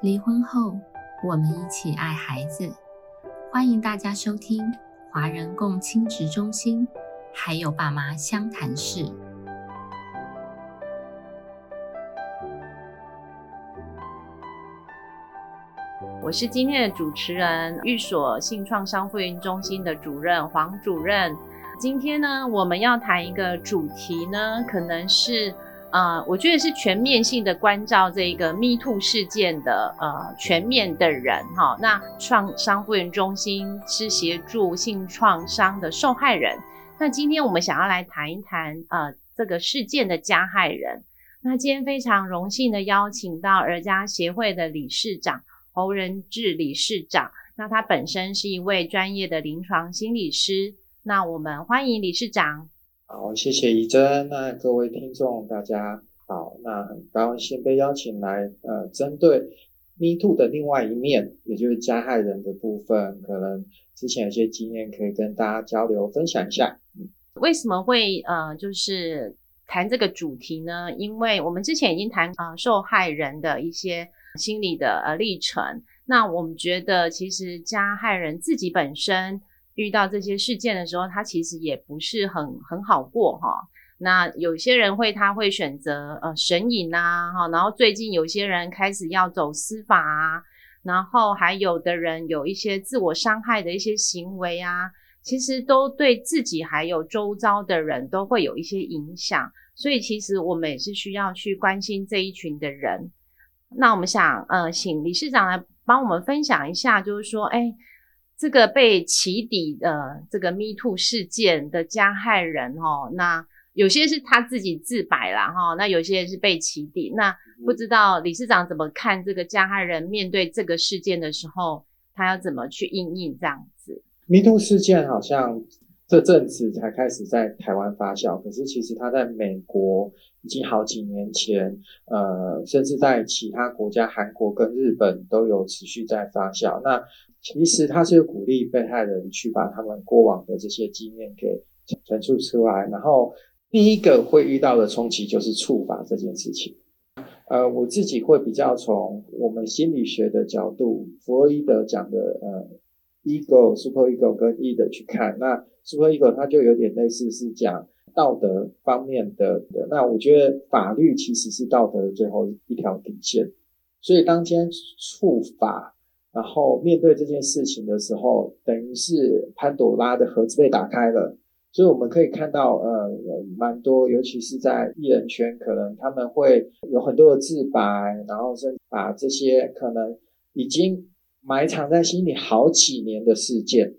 离婚后，我们一起爱孩子。欢迎大家收听华人共亲职中心，还有爸妈相谈室。我是今天的主持人，寓所性创伤复原中心的主任黄主任。今天呢，我们要谈一个主题呢，可能是。呃，我觉得是全面性的关照这个 Me Too 事件的呃全面的人哈。那创伤复原中心是协助性创伤的受害人。那今天我们想要来谈一谈呃这个事件的加害人。那今天非常荣幸的邀请到儿家协会的理事长侯仁志理事长。那他本身是一位专业的临床心理师。那我们欢迎理事长。好，谢谢怡珍。那各位听众，大家好。那很高兴被邀请来，呃，针对 Me Too 的另外一面，也就是加害人的部分，可能之前有些经验可以跟大家交流分享一下。为什么会呃，就是谈这个主题呢？因为我们之前已经谈啊，受害人的一些心理的呃历程。那我们觉得，其实加害人自己本身。遇到这些事件的时候，他其实也不是很很好过哈。那有些人会，他会选择呃神隐呐哈。然后最近有些人开始要走司法啊，然后还有的人有一些自我伤害的一些行为啊，其实都对自己还有周遭的人都会有一些影响。所以其实我们也是需要去关心这一群的人。那我们想呃，请理事长来帮我们分享一下，就是说，哎。这个被起底的这个 Me Too 事件的加害人哦，那有些是他自己自白啦哈，那有些是被起底。那不知道理事长怎么看这个加害人面对这个事件的时候，他要怎么去应应这样子？Me Too 事件好像这阵子才开始在台湾发酵，可是其实他在美国已经好几年前，呃，甚至在其他国家，韩国跟日本都有持续在发酵。那其实他是鼓励被害人去把他们过往的这些经验给陈述出来，然后第一个会遇到的冲击就是处罚这件事情。呃，我自己会比较从我们心理学的角度，弗洛伊德讲的呃，ego、super ego 跟 e 的去看。那 super ego 它就有点类似是讲道德方面的的。那我觉得法律其实是道德的最后一条底线，所以当今天处罚。然后面对这件事情的时候，等于是潘朵拉的盒子被打开了，所以我们可以看到，呃，蛮多，尤其是在艺人圈，可能他们会有很多的自白，然后甚至把这些可能已经埋藏在心里好几年的事件，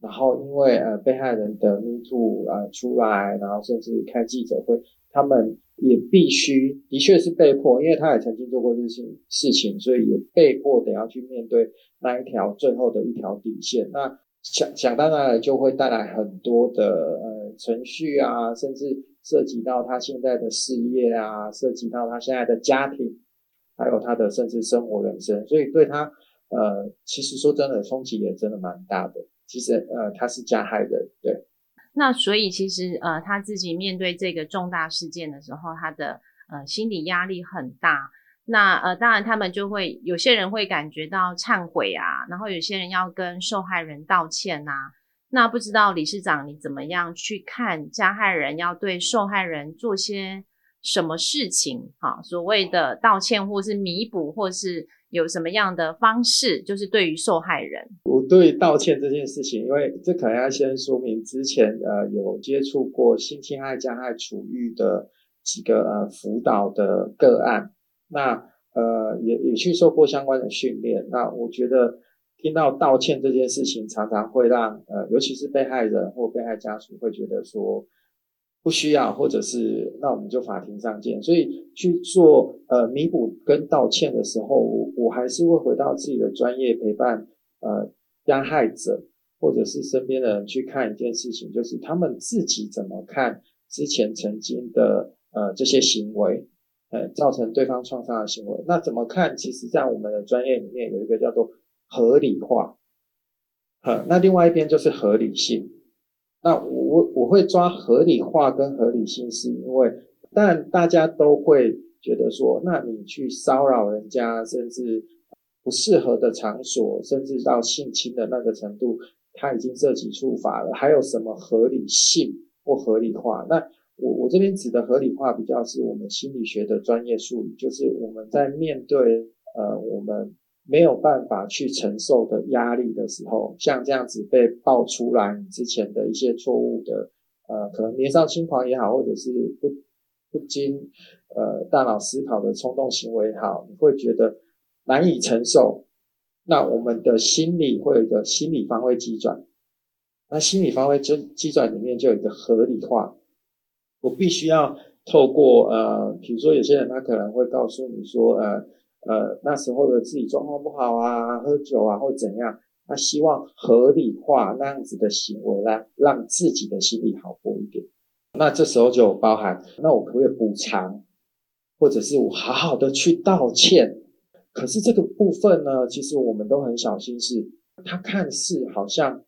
然后因为呃被害人的 Me Too 啊出来，然后甚至开记者会，他们。也必须，的确是被迫，因为他也曾经做过这些事情，所以也被迫得要去面对那一条最后的一条底线。那想想当然就会带来很多的呃程序啊，甚至涉及到他现在的事业啊，涉及到他现在的家庭，还有他的甚至生活人生。所以对他呃，其实说真的，冲击也真的蛮大的。其实呃，他是加害人，对。那所以其实呃他自己面对这个重大事件的时候，他的呃心理压力很大。那呃当然他们就会有些人会感觉到忏悔啊，然后有些人要跟受害人道歉呐。那不知道理事长你怎么样去看加害人要对受害人做些什么事情？哈，所谓的道歉或是弥补或是。有什么样的方式？就是对于受害人，我对道歉这件事情，因为这可能要先说明，之前呃有接触过性侵害加害处遇的几个呃辅导的个案，那呃也也去受过相关的训练。那我觉得听到道歉这件事情，常常会让呃尤其是被害人或被害家属会觉得说。不需要，或者是那我们就法庭上见。所以去做呃弥补跟道歉的时候，我我还是会回到自己的专业陪伴呃加害者或者是身边的人去看一件事情，就是他们自己怎么看之前曾经的呃这些行为，呃造成对方创伤的行为。那怎么看？其实，在我们的专业里面有一个叫做合理化，呃，那另外一边就是合理性。那我会抓合理化跟合理性，是因为，但大家都会觉得说，那你去骚扰人家，甚至不适合的场所，甚至到性侵的那个程度，他已经涉及处罚了，还有什么合理性或合理化？那我我这边指的合理化，比较是我们心理学的专业术语，就是我们在面对呃我们没有办法去承受的压力的时候，像这样子被爆出来你之前的一些错误的呃，可能年少轻狂也好，或者是不不经呃大脑思考的冲动行为也好，你会觉得难以承受，那我们的心理会有一个心理方位机转，那心理方位就机转里面就有一个合理化。我必须要透过呃，比如说有些人他可能会告诉你说，呃呃，那时候的自己状况不好啊，喝酒啊或怎样，他希望合理化那样子的行为来让自己的心理好过一点。那这时候就包含，那我可不可以补偿，或者是我好好的去道歉？可是这个部分呢，其实我们都很小心，是他看似好像，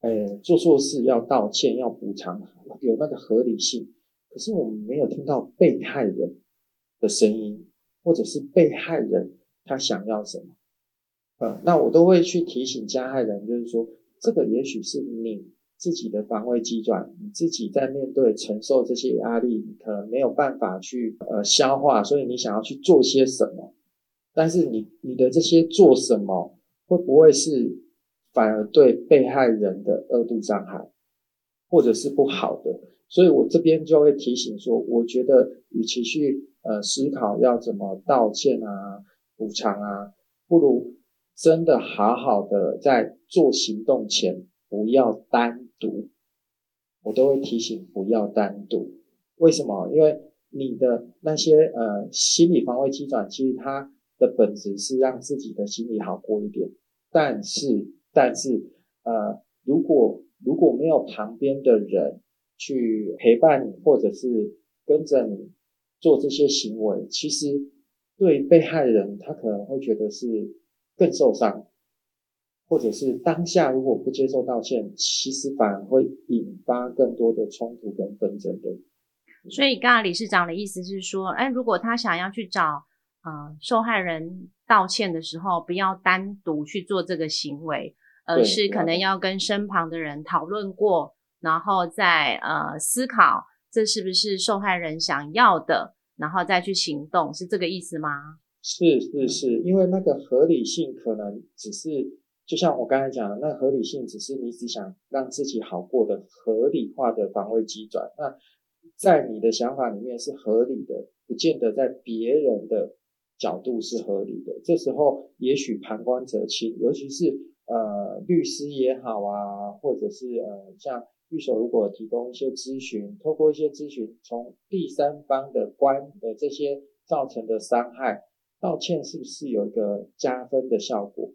哎，做错事要道歉要补偿，有那个合理性。可是我们没有听到被害人的声音，或者是被害人他想要什么，呃，那我都会去提醒加害人，就是说，这个也许是你自己的防卫机转，你自己在面对承受这些压力，你可能没有办法去呃消化，所以你想要去做些什么，但是你你的这些做什么，会不会是反而对被害人的二度伤害，或者是不好的？所以我这边就会提醒说，我觉得与其去呃思考要怎么道歉啊、补偿啊，不如真的好好的在做行动前不要单独，我都会提醒不要单独。为什么？因为你的那些呃心理防卫机转，其实它的本质是让自己的心理好过一点。但是，但是呃，如果如果没有旁边的人，去陪伴你，或者是跟着你做这些行为，其实对被害人他可能会觉得是更受伤，或者是当下如果不接受道歉，其实反而会引发更多的冲突跟纷争的。所以，刚刚理事长的意思是说，哎，如果他想要去找呃受害人道歉的时候，不要单独去做这个行为，而是可能要跟身旁的人讨论过。然后再呃思考这是不是受害人想要的，然后再去行动，是这个意思吗？是是是，因为那个合理性可能只是，就像我刚才讲的，那合理性只是你只想让自己好过的合理化的防卫机转。那在你的想法里面是合理的，不见得在别人的角度是合理的。这时候也许旁观者清，尤其是呃律师也好啊，或者是呃像。律所如果提供一些咨询，透过一些咨询，从第三方的观的这些造成的伤害，道歉是不是有一个加分的效果？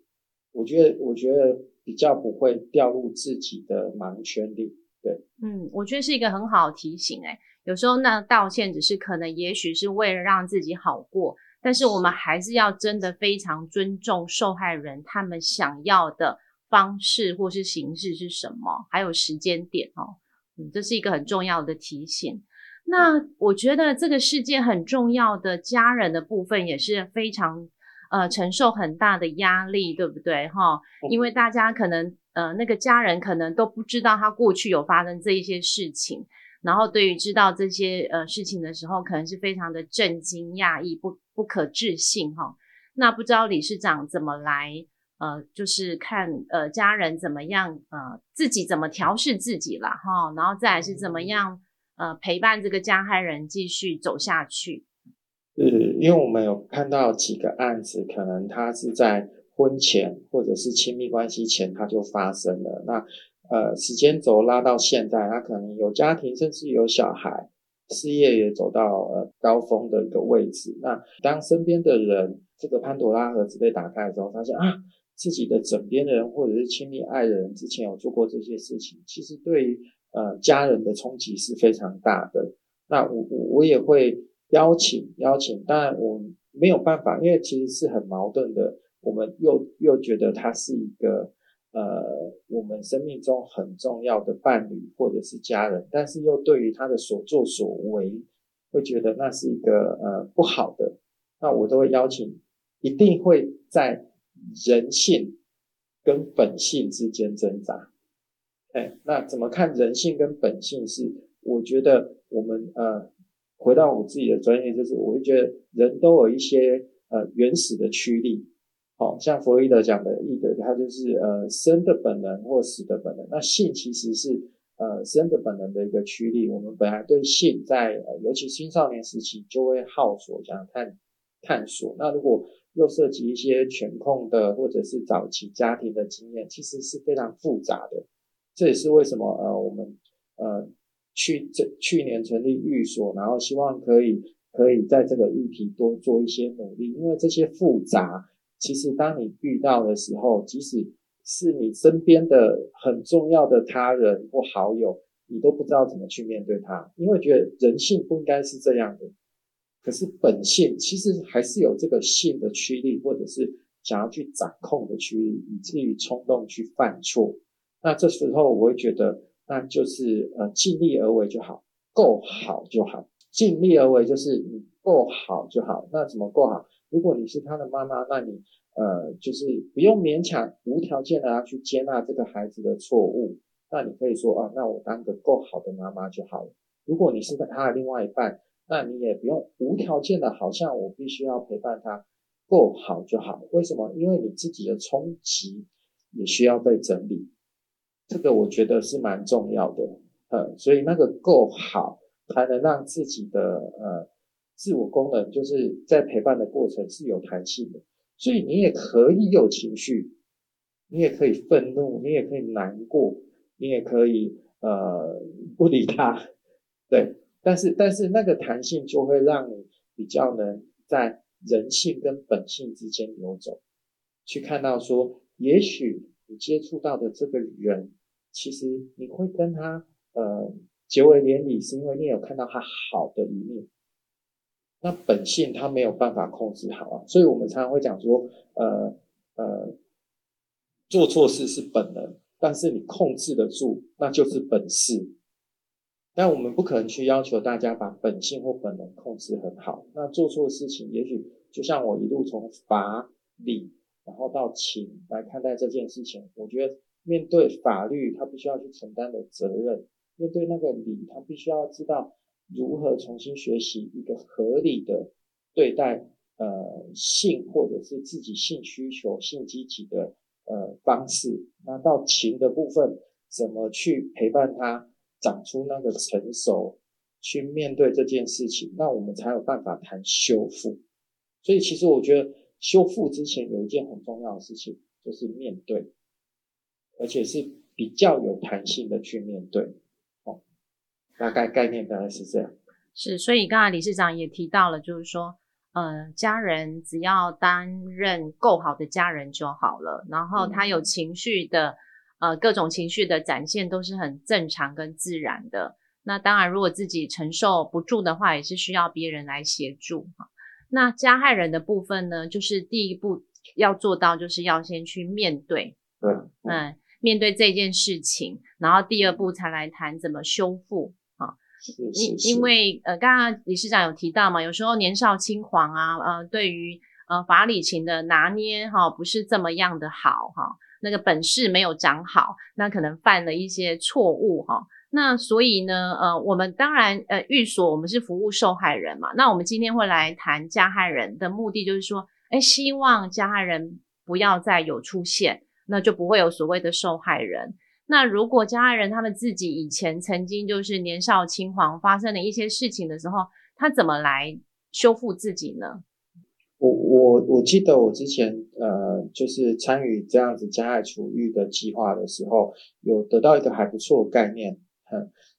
我觉得，我觉得比较不会掉入自己的盲圈里。对，嗯，我觉得是一个很好的提醒。哎，有时候那道歉只是可能，也许是为了让自己好过，但是我们还是要真的非常尊重受害人他们想要的。方式或是形式是什么？还有时间点哦，嗯，这是一个很重要的提醒。那我觉得这个世界很重要的家人的部分也是非常呃承受很大的压力，对不对？哈，因为大家可能呃那个家人可能都不知道他过去有发生这一些事情，然后对于知道这些呃事情的时候，可能是非常的震惊、讶异、不不可置信哈。那不知道理事长怎么来？呃，就是看呃家人怎么样，呃自己怎么调试自己了哈，然后再来是怎么样呃陪伴这个加害人继续走下去。嗯，因为我们有看到几个案子，可能他是在婚前或者是亲密关系前他就发生了，那呃时间轴拉到现在，他可能有家庭，甚至有小孩，事业也走到呃高峰的一个位置。那当身边的人这个潘多拉盒子被打开的时候，发现啊。自己的枕边人或者是亲密爱人之前有做过这些事情，其实对于呃家人的冲击是非常大的。那我我我也会邀请邀请，当然我没有办法，因为其实是很矛盾的。我们又又觉得他是一个呃我们生命中很重要的伴侣或者是家人，但是又对于他的所作所为会觉得那是一个呃不好的。那我都会邀请，一定会在。人性跟本性之间挣扎。哎，那怎么看人性跟本性？是我觉得我们呃，回到我自己的专业，就是我会觉得人都有一些呃原始的驱力。好像弗洛伊德讲的，意德，他就是呃生的本能或死的本能。那性其实是呃生的本能的一个驱力。我们本来对性在呃尤其青少年时期就会好索，想探探索。那如果又涉及一些权控的或者是早期家庭的经验，其实是非常复杂的。这也是为什么呃我们呃去这去年成立寓所，然后希望可以可以在这个议题多做一些努力，因为这些复杂。其实，当你遇到的时候，即使是你身边的很重要的他人或好友，你都不知道怎么去面对他，因为觉得人性不应该是这样的。可是本性其实还是有这个性的驱力，或者是想要去掌控的驱力，以至于冲动去犯错。那这时候我会觉得，那就是呃尽力而为就好，够好就好。尽力而为就是你够好就好。那怎么够好？如果你是他的妈妈，那你呃就是不用勉强无条件的要去接纳这个孩子的错误，那你可以说啊，那我当个够好的妈妈就好了。如果你是他的另外一半，那你也不用无条件的，好像我必须要陪伴他够好就好。为什么？因为你自己的冲击也需要被整理，这个我觉得是蛮重要的。呃，所以那个够好才能让自己的呃。自我功能就是在陪伴的过程是有弹性的，所以你也可以有情绪，你也可以愤怒，你也可以难过，你也可以呃不理他，对，但是但是那个弹性就会让你比较能在人性跟本性之间游走，去看到说，也许你接触到的这个人，其实你会跟他呃结为连理，是因为你有看到他好的一面。那本性他没有办法控制好啊，所以我们常常会讲说，呃呃，做错事是本能，但是你控制得住，那就是本事。但我们不可能去要求大家把本性或本能控制很好。那做错事情，也许就像我一路从法理，然后到情来看待这件事情，我觉得面对法律，他必须要去承担的责任；面对那个理，他必须要知道。如何重新学习一个合理的对待呃性或者是自己性需求、性积极的呃方式？那到情的部分，怎么去陪伴他长出那个成熟，去面对这件事情？那我们才有办法谈修复。所以其实我觉得修复之前有一件很重要的事情，就是面对，而且是比较有弹性的去面对。大概概念大概是这样，是，所以刚才理事长也提到了，就是说，呃，家人只要担任够好的家人就好了，然后他有情绪的，呃，各种情绪的展现都是很正常跟自然的。那当然，如果自己承受不住的话，也是需要别人来协助哈。那加害人的部分呢，就是第一步要做到，就是要先去面对，嗯，面对这件事情，然后第二步才来谈怎么修复。因因为呃，刚刚理事长有提到嘛，有时候年少轻狂啊，呃，对于呃法理情的拿捏哈，不是这么样的好哈，那个本事没有长好，那可能犯了一些错误哈。那所以呢，呃，我们当然呃，寓所我们是服务受害人嘛，那我们今天会来谈加害人的目的，就是说，哎，希望加害人不要再有出现，那就不会有所谓的受害人。那如果加害人他们自己以前曾经就是年少轻狂，发生了一些事情的时候，他怎么来修复自己呢？我我我记得我之前呃，就是参与这样子加害处遇的计划的时候，有得到一个还不错的概念，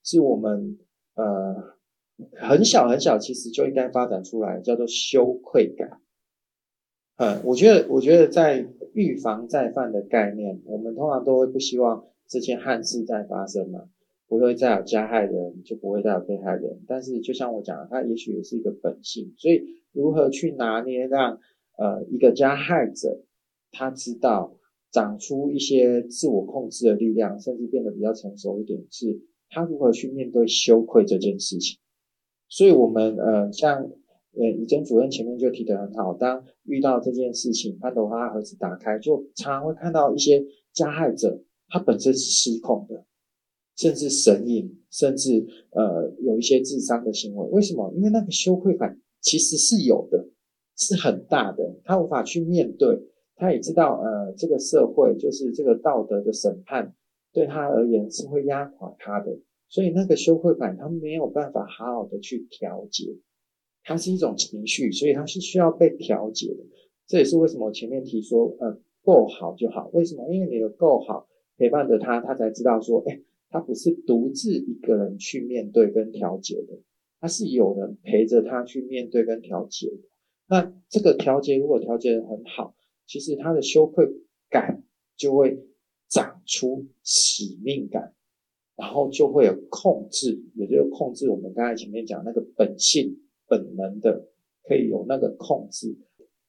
是我们呃很小很小其实就应该发展出来，叫做羞愧感。嗯，我觉得我觉得在预防再犯的概念，我们通常都会不希望。这件憾事再发生嘛，不会再有加害人，就不会再有被害人。但是就像我讲的，它也许也是一个本性。所以如何去拿捏，让呃一个加害者他知道长出一些自我控制的力量，甚至变得比较成熟一点，是他如何去面对羞愧这件事情。所以我们呃像呃，以真主任前面就提得很好，当遇到这件事情，潘朵拉盒子打开，就常常会看到一些加害者，他本身是失控的，甚至神隐，甚至呃有一些智商的行为。为什么？因为那个羞愧感其实是有的，是很大的，他无法去面对，他也知道，呃，这个社会就是这个道德的审判对他而言是会压垮他的，所以那个羞愧感他没有办法好好的去调节。它是一种情绪，所以它是需要被调节的。这也是为什么我前面提说，呃，够好就好。为什么？因为你的够好，陪伴着他，他才知道说，哎，他不是独自一个人去面对跟调节的，他是有人陪着他去面对跟调节的。那这个调节如果调节的很好，其实他的羞愧感就会长出使命感，然后就会有控制，也就是控制我们刚才前面讲那个本性。本能的可以有那个控制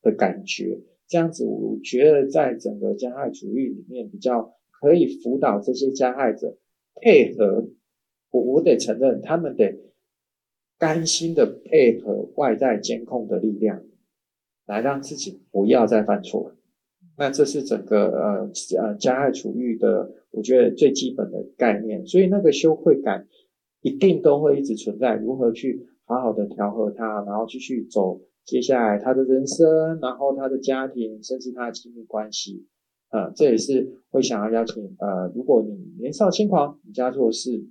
的感觉，这样子我觉得在整个加害主义里面比较可以辅导这些加害者配合。我我得承认，他们得甘心的配合外在监控的力量，来让自己不要再犯错。那这是整个呃呃加害处遇的，我觉得最基本的概念。所以那个羞愧感一定都会一直存在。如何去？好好的调和它，然后继续走接下来他的人生，然后他的家庭，甚至他的亲密关系，呃，这也是会想要邀请，呃，如果你年少轻狂，你家做事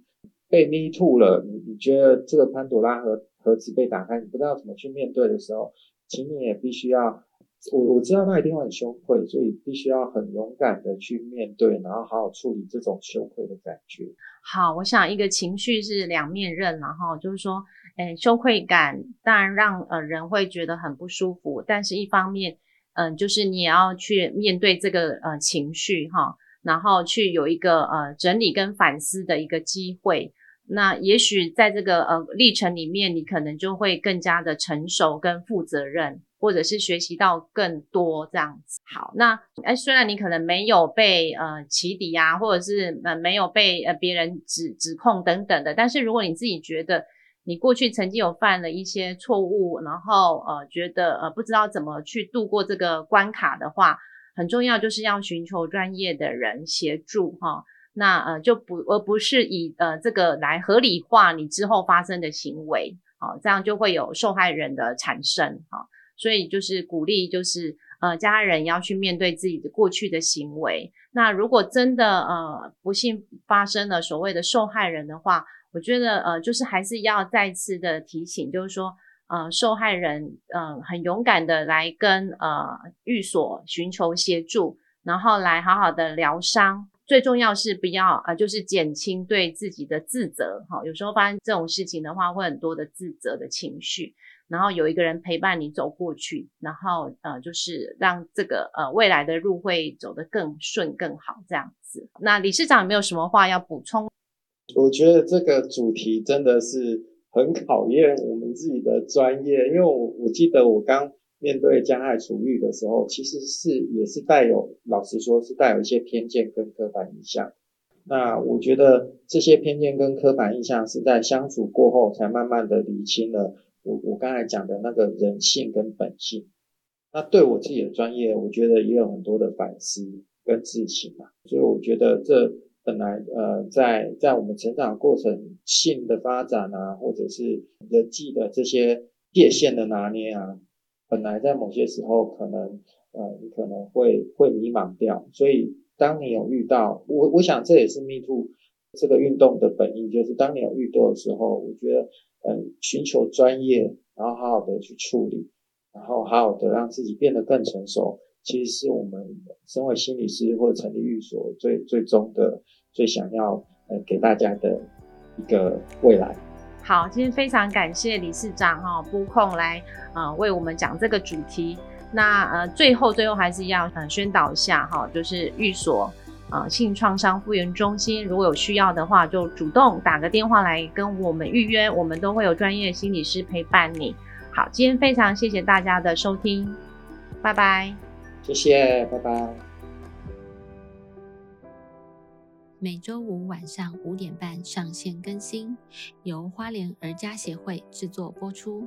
被 me too 了，你你觉得这个潘朵拉盒盒子被打开，你不知道怎么去面对的时候，请你也必须要。我我知道他一定会很羞愧，所以必须要很勇敢的去面对，然后好好处理这种羞愧的感觉。好，我想一个情绪是两面刃，然后就是说，哎，羞愧感当然让呃人会觉得很不舒服，但是一方面，嗯，就是你也要去面对这个呃情绪哈，然后去有一个呃整理跟反思的一个机会。那也许在这个呃历程里面，你可能就会更加的成熟跟负责任。或者是学习到更多这样子。好，那哎，虽然你可能没有被呃起底啊，或者是呃没有被呃别人指指控等等的，但是如果你自己觉得你过去曾经有犯了一些错误，然后呃觉得呃不知道怎么去度过这个关卡的话，很重要就是要寻求专业的人协助哈。那呃就不而不是以呃这个来合理化你之后发生的行为，好，这样就会有受害人的产生哈。所以就是鼓励，就是呃家人要去面对自己的过去的行为。那如果真的呃不幸发生了所谓的受害人的话，我觉得呃就是还是要再次的提醒，就是说呃受害人呃很勇敢的来跟呃寓所寻求协助，然后来好好的疗伤。最重要是不要呃就是减轻对自己的自责哈。有时候发生这种事情的话，会很多的自责的情绪。然后有一个人陪伴你走过去，然后呃，就是让这个呃未来的路会走得更顺更好这样子。那理事长有没有什么话要补充？我觉得这个主题真的是很考验我们自己的专业，因为我我记得我刚面对加害处遇的时候，其实是也是带有，老实说是带有一些偏见跟刻板印象。那我觉得这些偏见跟刻板印象是在相处过后才慢慢的理清了。我我刚才讲的那个人性跟本性，那对我自己的专业，我觉得也有很多的反思跟自省嘛。所以我觉得这本来呃，在在我们成长过程性的发展啊，或者是人际的这些界限的拿捏啊，本来在某些时候可能呃，你可能会会迷茫掉。所以当你有遇到我，我想这也是 Me Too 这个运动的本意，就是当你有遇到的时候，我觉得。嗯，寻求专业，然后好好的去处理，然后好好的让自己变得更成熟，其实是我们身为心理师或者成立寓所最最终的最想要呃给大家的一个未来。好，今天非常感谢理事长哈拨空来啊为我们讲这个主题。那呃最后最后还是要呃宣导一下哈，就是寓所。啊，性创伤复原中心，如果有需要的话，就主动打个电话来跟我们预约，我们都会有专业心理师陪伴你。好，今天非常谢谢大家的收听，拜拜。谢谢，拜拜。每周五晚上五点半上线更新，由花莲儿家协会制作播出。